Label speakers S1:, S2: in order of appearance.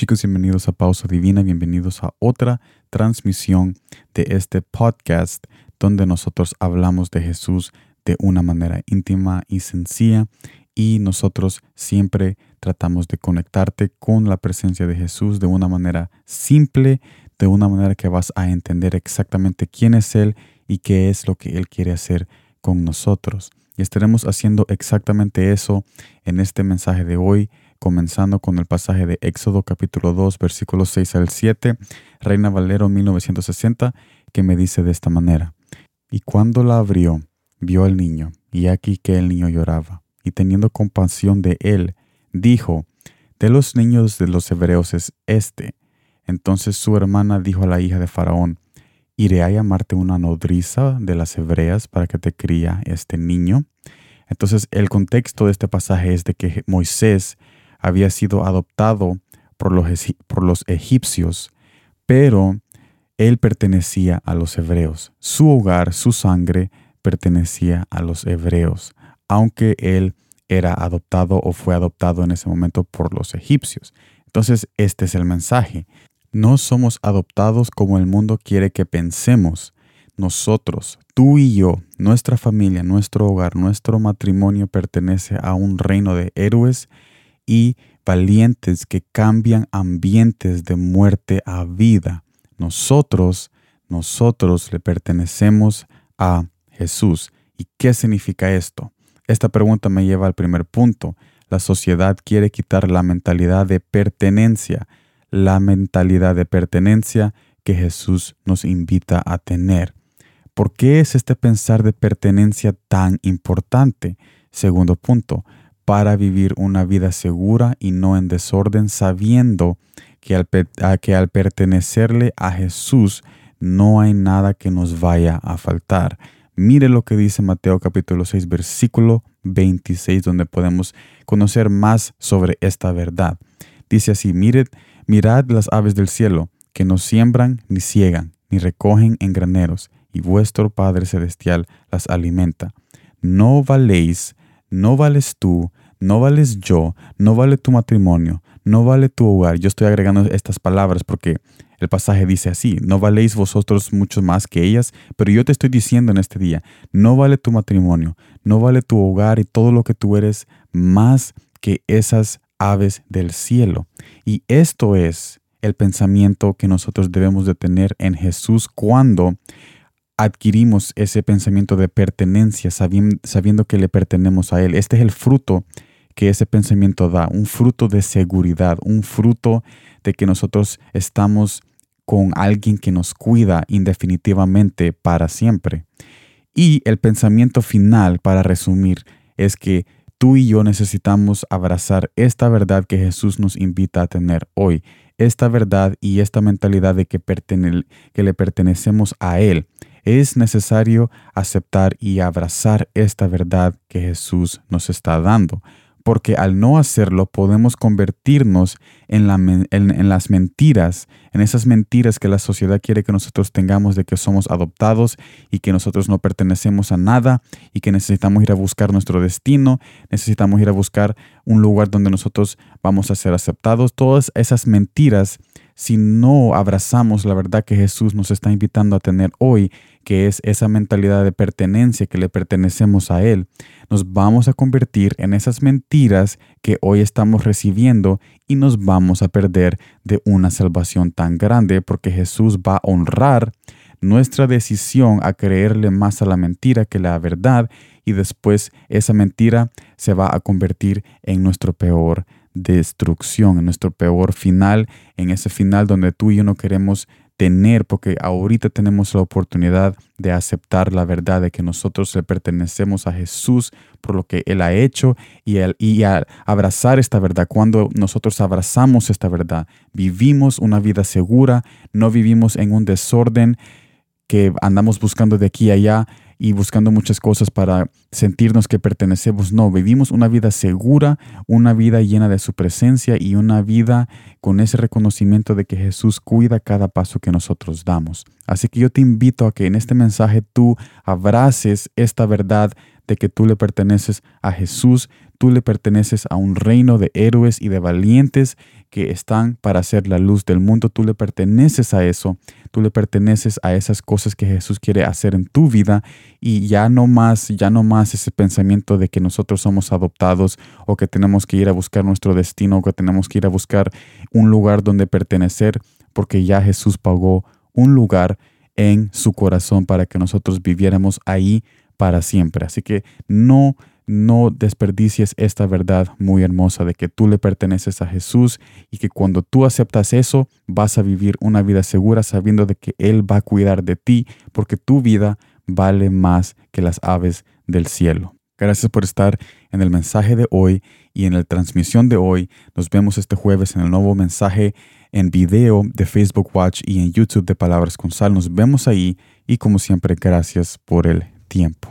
S1: Chicos, bienvenidos a Pausa Divina, bienvenidos a otra transmisión de este podcast donde nosotros hablamos de Jesús de una manera íntima y sencilla y nosotros siempre tratamos de conectarte con la presencia de Jesús de una manera simple, de una manera que vas a entender exactamente quién es Él y qué es lo que Él quiere hacer con nosotros. Y estaremos haciendo exactamente eso en este mensaje de hoy, comenzando con el pasaje de Éxodo capítulo 2, versículos 6 al 7, Reina Valero 1960, que me dice de esta manera. Y cuando la abrió, vio al niño, y aquí que el niño lloraba, y teniendo compasión de él, dijo, De los niños de los hebreos es este. Entonces su hermana dijo a la hija de Faraón, iré a llamarte una nodriza de las hebreas para que te cría este niño. Entonces el contexto de este pasaje es de que Moisés había sido adoptado por los, por los egipcios, pero él pertenecía a los hebreos. Su hogar, su sangre pertenecía a los hebreos, aunque él era adoptado o fue adoptado en ese momento por los egipcios. Entonces, este es el mensaje. No somos adoptados como el mundo quiere que pensemos. Nosotros, tú y yo, nuestra familia, nuestro hogar, nuestro matrimonio pertenece a un reino de héroes y valientes que cambian ambientes de muerte a vida. Nosotros, nosotros le pertenecemos a Jesús. ¿Y qué significa esto? Esta pregunta me lleva al primer punto. La sociedad quiere quitar la mentalidad de pertenencia la mentalidad de pertenencia que Jesús nos invita a tener. ¿Por qué es este pensar de pertenencia tan importante? Segundo punto, para vivir una vida segura y no en desorden, sabiendo que al, que al pertenecerle a Jesús no hay nada que nos vaya a faltar. Mire lo que dice Mateo capítulo 6 versículo 26 donde podemos conocer más sobre esta verdad. Dice así, mire Mirad las aves del cielo, que no siembran ni ciegan, ni recogen en graneros, y vuestro Padre Celestial las alimenta. No valéis, no vales tú, no vales yo, no vale tu matrimonio, no vale tu hogar. Yo estoy agregando estas palabras porque el pasaje dice así, no valéis vosotros mucho más que ellas, pero yo te estoy diciendo en este día, no vale tu matrimonio, no vale tu hogar y todo lo que tú eres más que esas aves del cielo. Y esto es el pensamiento que nosotros debemos de tener en Jesús cuando adquirimos ese pensamiento de pertenencia, sabiendo, que le pertenemos a Él. Este es el fruto que ese pensamiento da, un fruto de seguridad, un fruto de que nosotros estamos con alguien que nos cuida indefinitivamente para siempre. Y el pensamiento final, para resumir, es que tú y yo necesitamos abrazar esta verdad que Jesús nos invita a tener hoy, esta verdad y esta mentalidad de que, que le pertenecemos a Él. Es necesario aceptar y abrazar esta verdad que Jesús nos está dando porque al no hacerlo podemos convertirnos en, las mentiras, en esas mentiras que la sociedad quiere que nosotros tengamos de que somos adoptados y que nosotros no pertenecemos a nada y que necesitamos ir a buscar nuestro destino, necesitamos ir a buscar un lugar donde nosotros vamos a ser aceptados. Todas esas mentiras si no abrazamos la verdad que Jesús nos está invitando a tener hoy, que es esa mentalidad de pertenencia que le pertenecemos a Él, nos vamos a convertir en esas mentiras que hoy estamos recibiendo y nos vamos a perder de una salvación tan grande porque Jesús va a honrar nuestra decisión a creerle más a la mentira que la verdad y después esa mentira se va a convertir en nuestro peor destrucción, en nuestro peor final, en ese final donde tú y yo no queremos tener, porque ahorita tenemos la oportunidad de aceptar la verdad de que nosotros le pertenecemos a Jesús por lo que Él ha hecho y, el, y abrazar esta verdad. Cuando nosotros abrazamos esta verdad, vivimos una vida segura, no vivimos en un desorden que andamos buscando de aquí a allá y buscando muchas cosas para sentirnos que pertenecemos. No, vivimos una vida segura, una vida llena de su presencia y una vida con ese reconocimiento de que Jesús cuida cada paso que nosotros damos. Así que yo te invito a que en este mensaje tú abraces esta verdad de que tú le perteneces a Jesús, tú le perteneces a un reino de héroes y de valientes que están para ser la luz del mundo, tú le perteneces a eso, tú le perteneces a esas cosas que Jesús quiere hacer en tu vida y ya no más, ya no más ese pensamiento de que nosotros somos adoptados o que tenemos que ir a buscar nuestro destino o que tenemos que ir a buscar un lugar donde pertenecer porque ya Jesús pagó un lugar en su corazón para que nosotros viviéramos ahí para siempre. Así que no no desperdicies esta verdad muy hermosa de que tú le perteneces a Jesús y que cuando tú aceptas eso vas a vivir una vida segura sabiendo de que Él va a cuidar de ti porque tu vida vale más que las aves del cielo. Gracias por estar en el mensaje de hoy y en la transmisión de hoy. Nos vemos este jueves en el nuevo mensaje en video de Facebook Watch y en YouTube de Palabras con Sal. Nos vemos ahí y como siempre, gracias por el tiempo.